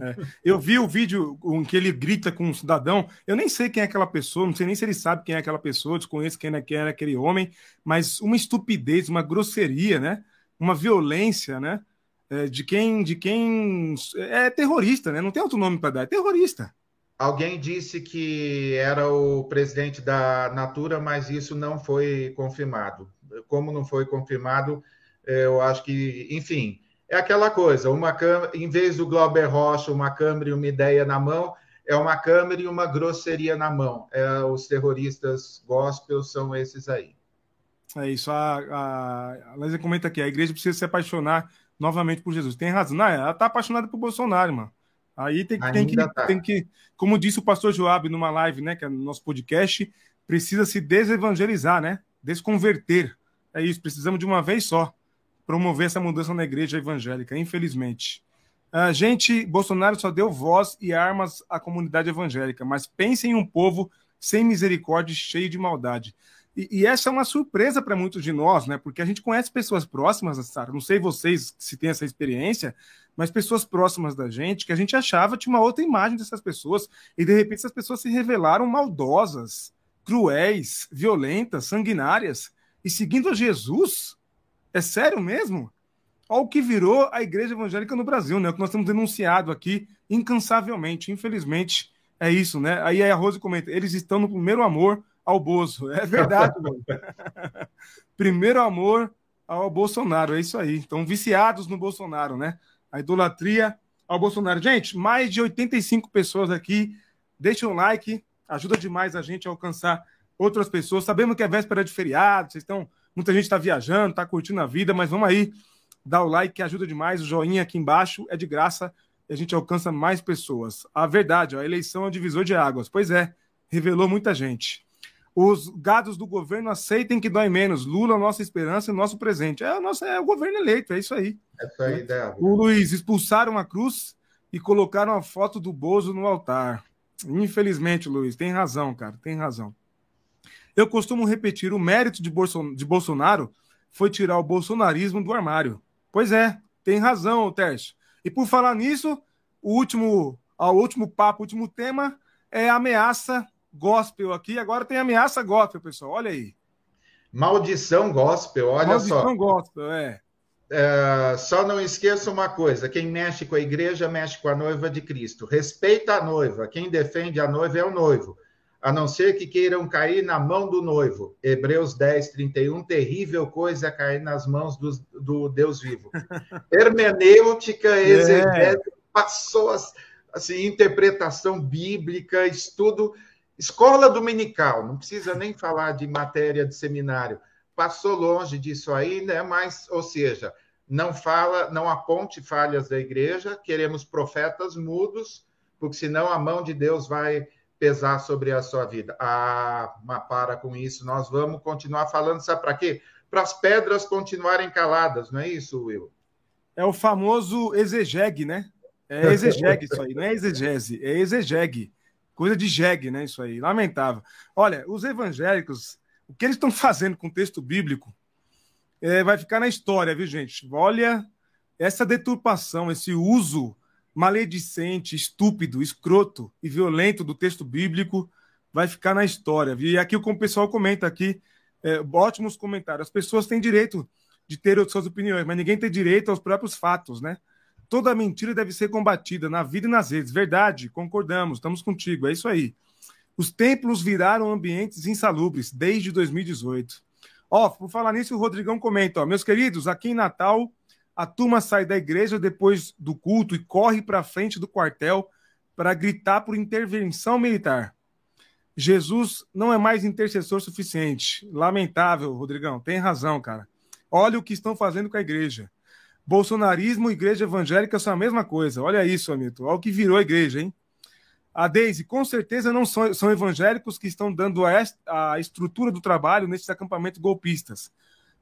É. Eu vi o vídeo em que ele grita com um cidadão. Eu nem sei quem é aquela pessoa, não sei nem se ele sabe quem é aquela pessoa, desconheço quem é, quem é aquele homem, mas uma estupidez, uma grosseria, né? Uma violência, né? É, de quem de quem é terrorista, né? Não tem outro nome para dar, é terrorista. Alguém disse que era o presidente da Natura, mas isso não foi confirmado. Como não foi confirmado, eu acho que, enfim, é aquela coisa, uma câmera, em vez do Glauber Rocha, uma câmera e uma ideia na mão, é uma câmera e uma grosseria na mão. É, os terroristas gospel são esses aí. É isso. A, a, a Lésia comenta aqui: a igreja precisa se apaixonar novamente por Jesus. Tem razão. Não, ela está apaixonada por Bolsonaro, mano. Aí tem, tem, que, tá. tem que, como disse o pastor Joab numa live, né, que é no nosso podcast, precisa se desevangelizar, né? Desconverter. É isso, precisamos de uma vez só promover essa mudança na igreja evangélica, infelizmente. A gente, Bolsonaro só deu voz e armas à comunidade evangélica, mas pensem em um povo sem misericórdia e cheio de maldade. E, e essa é uma surpresa para muitos de nós, né? Porque a gente conhece pessoas próximas, Sara. Não sei vocês se têm essa experiência, mas pessoas próximas da gente que a gente achava tinha uma outra imagem dessas pessoas e de repente essas pessoas se revelaram maldosas, cruéis, violentas, sanguinárias e seguindo a Jesus é sério mesmo? Olha o que virou a igreja evangélica no Brasil, né? O que nós temos denunciado aqui incansavelmente. Infelizmente, é isso, né? Aí a Rose comenta: eles estão no primeiro amor ao Bozo. É verdade, mano. primeiro amor ao Bolsonaro, é isso aí. Estão viciados no Bolsonaro, né? A idolatria ao Bolsonaro. Gente, mais de 85 pessoas aqui. Deixa um like, ajuda demais a gente a alcançar outras pessoas. Sabemos que é véspera de feriado, vocês estão Muita gente está viajando, está curtindo a vida, mas vamos aí, dá o like que ajuda demais. O joinha aqui embaixo é de graça e a gente alcança mais pessoas. A verdade, ó, a eleição é um divisor de águas. Pois é, revelou muita gente. Os gados do governo aceitem que dói menos. Lula, nossa esperança e nosso presente. É o, nosso, é o governo eleito, é isso aí. É isso aí, O Luiz, expulsaram a cruz e colocaram a foto do Bozo no altar. Infelizmente, Luiz, tem razão, cara, tem razão. Eu costumo repetir: o mérito de, Bolson de Bolsonaro foi tirar o bolsonarismo do armário. Pois é, tem razão, Tércio. E por falar nisso, o último, o último papo, o último tema é ameaça gospel aqui. Agora tem ameaça gospel, pessoal. Olha aí. Maldição gospel, olha Maldição só. Maldição gospel, é. é. Só não esqueça uma coisa: quem mexe com a igreja mexe com a noiva de Cristo. Respeita a noiva. Quem defende a noiva é o noivo a não ser que queiram cair na mão do noivo. Hebreus 10, 31, terrível coisa cair nas mãos do, do Deus vivo. Hermenêutica, exegese, é. passou assim, interpretação bíblica, estudo, escola dominical, não precisa nem falar de matéria de seminário. Passou longe disso aí, né? Mas, ou seja, não fala, não aponte falhas da igreja, queremos profetas mudos, porque senão a mão de Deus vai pesar sobre a sua vida. Ah, mas para com isso, nós vamos continuar falando, sabe para quê? Para as pedras continuarem caladas, não é isso, Will? É o famoso exegeg, né? É exegeg isso aí, não é exegese, é exegeg. Coisa de jegue, né? Isso aí, lamentável. Olha, os evangélicos, o que eles estão fazendo com o texto bíblico é, vai ficar na história, viu, gente? Olha, essa deturpação, esse uso maledicente, estúpido, escroto e violento do texto bíblico vai ficar na história. E aqui o pessoal comenta aqui, é, ótimos comentários. As pessoas têm direito de ter suas opiniões, mas ninguém tem direito aos próprios fatos, né? Toda mentira deve ser combatida na vida e nas redes. Verdade, concordamos, estamos contigo, é isso aí. Os templos viraram ambientes insalubres desde 2018. Ó, por falar nisso, o Rodrigão comenta, ó, meus queridos, aqui em Natal a turma sai da igreja depois do culto e corre para frente do quartel para gritar por intervenção militar. Jesus não é mais intercessor suficiente. Lamentável, Rodrigão. Tem razão, cara. Olha o que estão fazendo com a igreja. Bolsonarismo e igreja evangélica são a mesma coisa. Olha isso, Amito. Olha o que virou a igreja, hein? A Deise, com certeza não são, são evangélicos que estão dando a, a estrutura do trabalho nesses acampamentos golpistas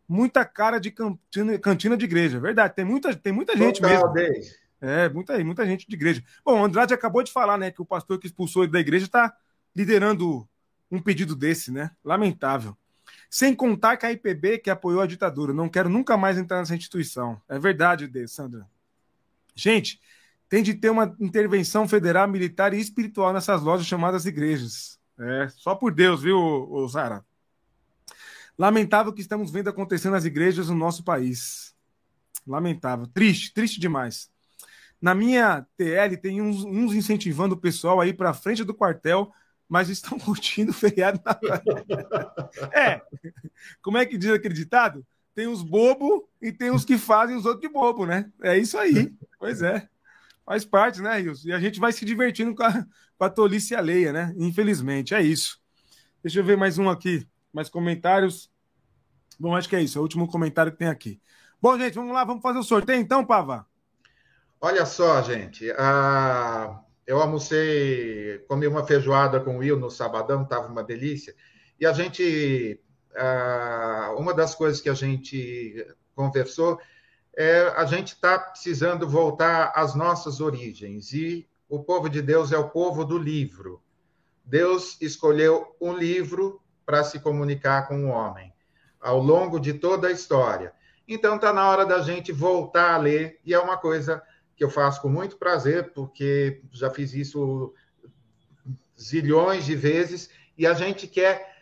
muita cara de cantina, cantina de igreja. Verdade, tem muita, tem muita gente Total, mesmo. É, muita, muita gente de igreja. Bom, o Andrade acabou de falar, né, que o pastor que expulsou ele da igreja está liderando um pedido desse, né? Lamentável. Sem contar que a IPB que apoiou a ditadura. Não quero nunca mais entrar nessa instituição. É verdade, de Sandra. Gente, tem de ter uma intervenção federal, militar e espiritual nessas lojas chamadas igrejas. É, só por Deus, viu, Sara? Lamentável que estamos vendo acontecer nas igrejas no nosso país. Lamentável. Triste, triste demais. Na minha TL tem uns, uns incentivando o pessoal aí para frente do quartel, mas estão curtindo o feriado na É. Como é que diz aquele ditado? Tem os bobos e tem os que fazem os outros de bobo, né? É isso aí. Pois é. Faz parte, né, Wilson? E a gente vai se divertindo com a, com a tolice alheia, né? Infelizmente, é isso. Deixa eu ver mais um aqui mais comentários. Bom, acho que é isso. É o último comentário que tem aqui. Bom, gente, vamos lá, vamos fazer o sorteio então, Pava? Olha só, gente. Uh, eu almocei, comi uma feijoada com o Will no sabadão, estava uma delícia. E a gente. Uma das coisas que a gente conversou é a gente está precisando voltar às nossas origens. E o povo de Deus é o povo do livro. Deus escolheu um livro para se comunicar com o homem ao longo de toda a história. Então está na hora da gente voltar a ler, e é uma coisa que eu faço com muito prazer, porque já fiz isso zilhões de vezes, e a gente quer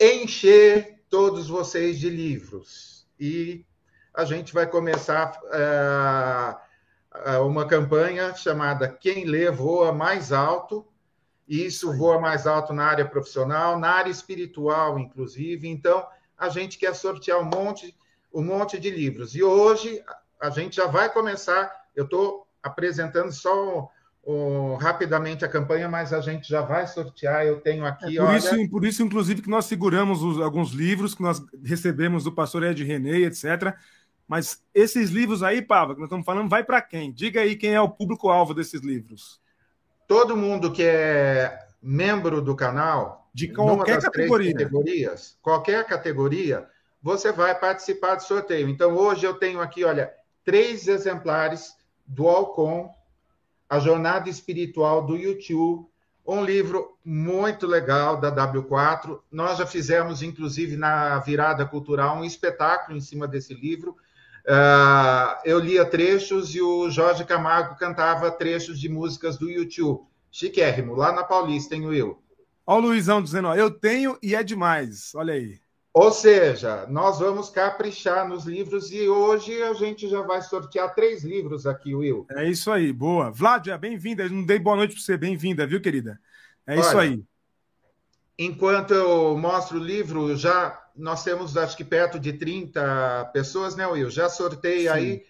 encher todos vocês de livros. E a gente vai começar uh, uma campanha chamada Quem Lê Voa Mais Alto, e isso voa mais alto na área profissional, na área espiritual, inclusive. Então, a gente quer sortear um monte, um monte de livros. E hoje a gente já vai começar. Eu estou apresentando só rapidamente a campanha, mas a gente já vai sortear. Eu tenho aqui. É por, olha... isso, por isso, inclusive, que nós seguramos os, alguns livros que nós recebemos do pastor Ed René, etc. Mas esses livros aí, Pava, que nós estamos falando, vai para quem? Diga aí quem é o público-alvo desses livros todo mundo que é membro do canal, de qualquer categoria. categorias, qualquer categoria, você vai participar do sorteio. Então, hoje eu tenho aqui, olha, três exemplares do Alcon, A Jornada Espiritual do YouTube, um livro muito legal da W4. Nós já fizemos, inclusive, na Virada Cultural, um espetáculo em cima desse livro. Uh, eu lia trechos e o Jorge Camargo cantava trechos de músicas do YouTube. Chiquérrimo, lá na Paulista, hein, Will? Olha o Luizão dizendo, ó, eu tenho e é demais. Olha aí. Ou seja, nós vamos caprichar nos livros e hoje a gente já vai sortear três livros aqui, Will. É isso aí, boa. Vládia, bem-vinda. Não dei boa noite para você, bem-vinda, viu, querida? É Olha, isso aí. Enquanto eu mostro o livro, já nós temos acho que perto de 30 pessoas, né, Will? Já sorteio Sim. aí.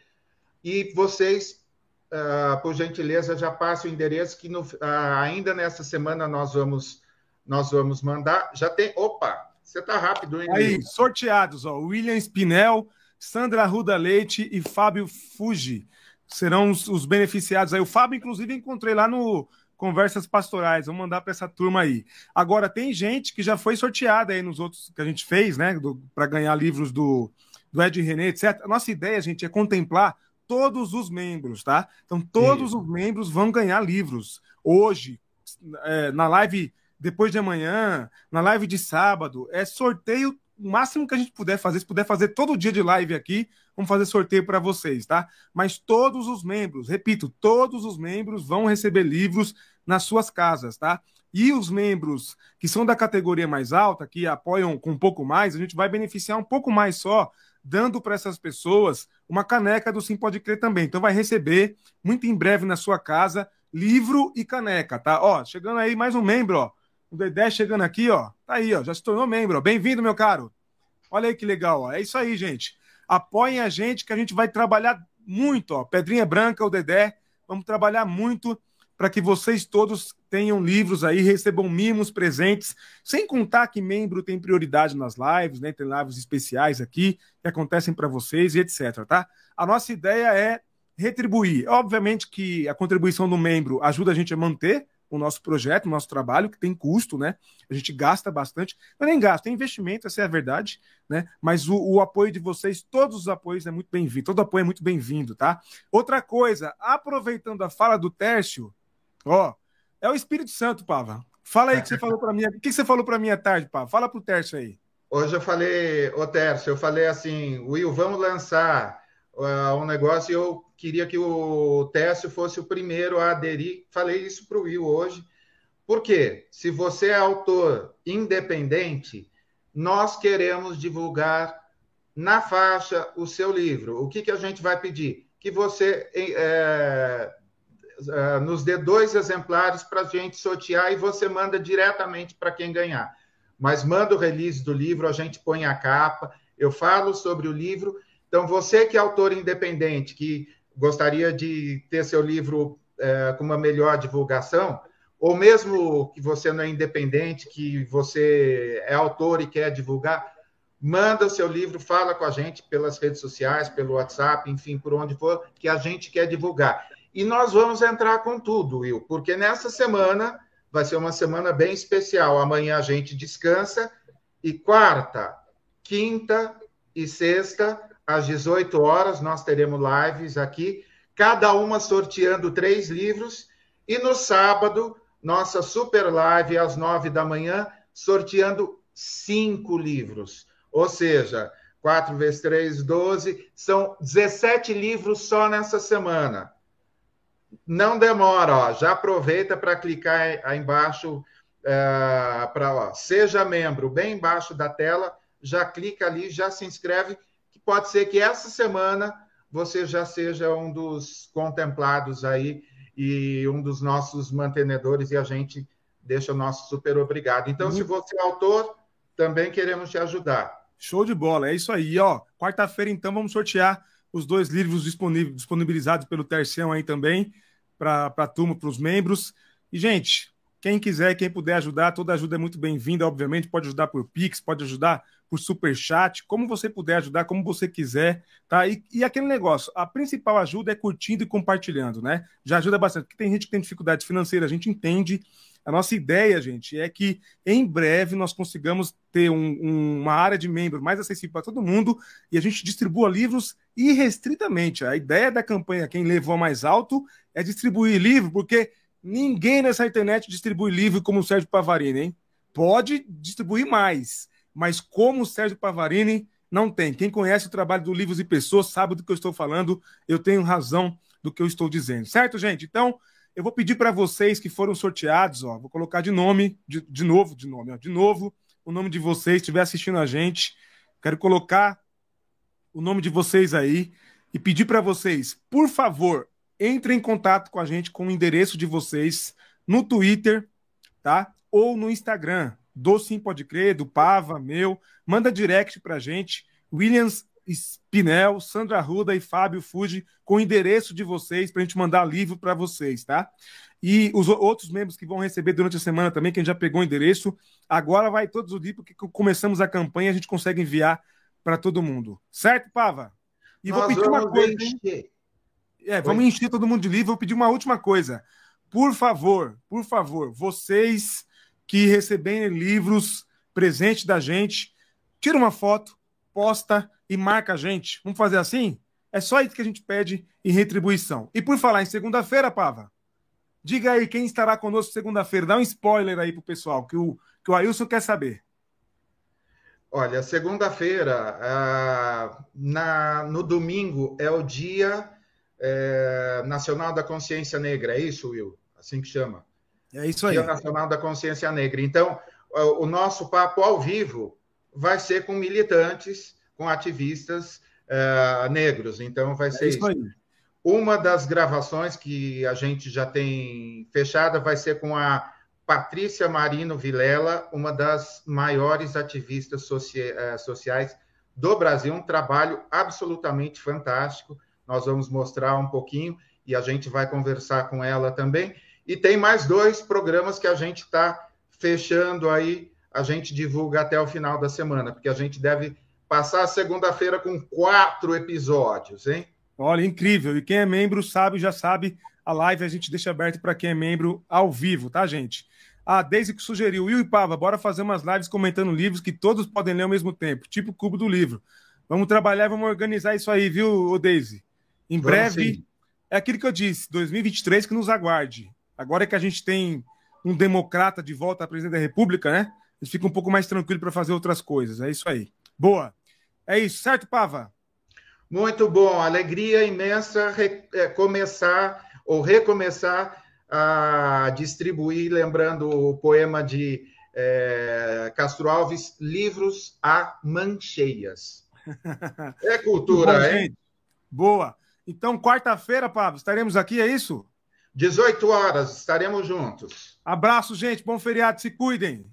E vocês, uh, por gentileza, já passem o endereço que no, uh, ainda nessa semana nós vamos nós vamos mandar. Já tem. Opa! Você está rápido, hein? Aí, sorteados, ó. William Spinel, Sandra Ruda Leite e Fábio Fuji serão os, os beneficiados aí. O Fábio, inclusive, encontrei lá no, conversas pastorais. Vamos mandar para essa turma aí. Agora, tem gente que já foi sorteada aí nos outros que a gente fez, né? Para ganhar livros do, do Ed René, etc. A nossa ideia, gente, é contemplar todos os membros, tá? Então, todos Sim. os membros vão ganhar livros. Hoje, é, na live depois de amanhã, na live de sábado, é sorteio o máximo que a gente puder fazer, se puder fazer todo dia de live aqui, vamos fazer sorteio para vocês, tá? Mas todos os membros, repito, todos os membros vão receber livros nas suas casas, tá? E os membros que são da categoria mais alta, que apoiam com um pouco mais, a gente vai beneficiar um pouco mais só, dando para essas pessoas uma caneca do Sim Pode Crer também. Então vai receber muito em breve na sua casa livro e caneca, tá? Ó, chegando aí mais um membro, ó. O Dedé chegando aqui, ó. Tá aí, ó. Já se tornou membro. Bem-vindo, meu caro. Olha aí que legal, ó. É isso aí, gente. Apoiem a gente que a gente vai trabalhar muito, ó. Pedrinha Branca, o Dedé. Vamos trabalhar muito para que vocês todos tenham livros aí, recebam mimos, presentes, sem contar que membro tem prioridade nas lives, né? Tem lives especiais aqui que acontecem para vocês e etc, tá? A nossa ideia é retribuir. Obviamente que a contribuição do membro ajuda a gente a manter o nosso projeto, o nosso trabalho, que tem custo, né? A gente gasta bastante. Não é nem gasto, é investimento, essa é a verdade, né? Mas o, o apoio de vocês, todos os apoios é muito bem-vindo, todo apoio é muito bem-vindo, tá? Outra coisa, aproveitando a fala do Tércio, ó, é o Espírito Santo, Pava. Fala aí o que você falou para mim. O que você falou para mim à tarde, Pava? Fala pro Tércio aí. Hoje eu falei, ô Tércio, eu falei assim, Will, vamos lançar uh, um negócio e eu queria que o Tércio fosse o primeiro a aderir. Falei isso para o Will hoje. Porque se você é autor independente, nós queremos divulgar na faixa o seu livro. O que, que a gente vai pedir? Que você é, é, nos dê dois exemplares para a gente sortear e você manda diretamente para quem ganhar mas manda o release do livro, a gente põe a capa, eu falo sobre o livro. Então, você que é autor independente, que gostaria de ter seu livro é, com uma melhor divulgação, ou mesmo que você não é independente, que você é autor e quer divulgar, manda o seu livro, fala com a gente pelas redes sociais, pelo WhatsApp, enfim, por onde for, que a gente quer divulgar. E nós vamos entrar com tudo, Will, porque nessa semana vai ser uma semana bem especial. Amanhã a gente descansa e quarta, quinta e sexta, às 18 horas, nós teremos lives aqui, cada uma sorteando três livros. E no sábado, nossa super live às nove da manhã, sorteando cinco livros. Ou seja, 4 vezes 3, 12, são 17 livros só nessa semana. Não demora, ó, já aproveita para clicar aí embaixo é, para seja membro, bem embaixo da tela, já clica ali, já se inscreve, pode ser que essa semana você já seja um dos contemplados aí e um dos nossos mantenedores e a gente deixa o nosso super obrigado. Então, uhum. se você é autor, também queremos te ajudar. Show de bola, é isso aí, ó. Quarta-feira, então, vamos sortear os dois livros disponibilizados pelo Tercião aí também, para a turma, para os membros. E, gente, quem quiser, quem puder ajudar, toda ajuda é muito bem-vinda, obviamente. Pode ajudar por Pix, pode ajudar por Super Chat, como você puder ajudar, como você quiser, tá? E, e, aquele negócio, a principal ajuda é curtindo e compartilhando, né? Já ajuda bastante, porque tem gente que tem dificuldade financeira, a gente entende, a nossa ideia, gente, é que em breve nós consigamos ter um, um, uma área de membro mais acessível para todo mundo e a gente distribua livros irrestritamente. A ideia da campanha Quem Levou Mais Alto é distribuir livro, porque ninguém nessa internet distribui livro como o Sérgio Pavarini, hein? Pode distribuir mais, mas como o Sérgio Pavarini não tem. Quem conhece o trabalho do Livros e Pessoas sabe do que eu estou falando, eu tenho razão do que eu estou dizendo, certo, gente? Então, eu vou pedir para vocês que foram sorteados, ó, vou colocar de nome, de, de novo, de nome, ó, de novo, o nome de vocês, estiver assistindo a gente. Quero colocar o nome de vocês aí e pedir para vocês, por favor, entrem em contato com a gente com o endereço de vocês no Twitter, tá? Ou no Instagram, do Sim Pode Crer, do Pava, meu. Manda direct para a gente. Williams Spinel, Sandra Ruda e Fábio Fuji com o endereço de vocês para a gente mandar livro para vocês, tá? E os outros membros que vão receber durante a semana também, quem já pegou o endereço, agora vai todos os dias, porque começamos a campanha, a gente consegue enviar para todo mundo. Certo, Pava? E Nós vou pedir uma coisa. Encher. É, vamos Oi. encher todo mundo de livro. Vou pedir uma última coisa. Por favor, por favor, vocês que receberem livros presente da gente, tira uma foto, posta e marca a gente. Vamos fazer assim? É só isso que a gente pede em retribuição. E por falar em segunda-feira, Pava, diga aí quem estará conosco segunda-feira. Dá um spoiler aí pro pessoal, que o, que o Ailson quer saber. Olha, segunda-feira, ah, na, no domingo, é o Dia é, Nacional da Consciência Negra, é isso, Will? Assim que chama? É isso aí. Dia Nacional da Consciência Negra. Então, o nosso papo ao vivo vai ser com militantes com ativistas uh, negros. Então, vai é ser isso. isso. Uma das gravações que a gente já tem fechada vai ser com a Patrícia Marino Vilela, uma das maiores ativistas eh, sociais do Brasil, um trabalho absolutamente fantástico. Nós vamos mostrar um pouquinho e a gente vai conversar com ela também. E tem mais dois programas que a gente está fechando aí, a gente divulga até o final da semana, porque a gente deve passar a segunda-feira com quatro episódios, hein? Olha, incrível. E quem é membro sabe, já sabe, a live a gente deixa aberto para quem é membro ao vivo, tá, gente? A Deise que sugeriu, Will e Pava, bora fazer umas lives comentando livros que todos podem ler ao mesmo tempo, tipo o Cubo do Livro. Vamos trabalhar, vamos organizar isso aí, viu, Deise? Em vamos breve, sim. é aquilo que eu disse, 2023 que nos aguarde. Agora que a gente tem um democrata de volta à presidência da República, né? A gente fica um pouco mais tranquilo para fazer outras coisas. É isso aí. Boa. É isso, certo, Pava? Muito bom. Alegria imensa é, começar ou recomeçar a distribuir, lembrando o poema de é, Castro Alves, livros a mancheias. É cultura, bom, hein? Gente. Boa. Então, quarta-feira, Pablo, estaremos aqui, é isso? 18 horas, estaremos juntos. Abraço, gente. Bom feriado, se cuidem.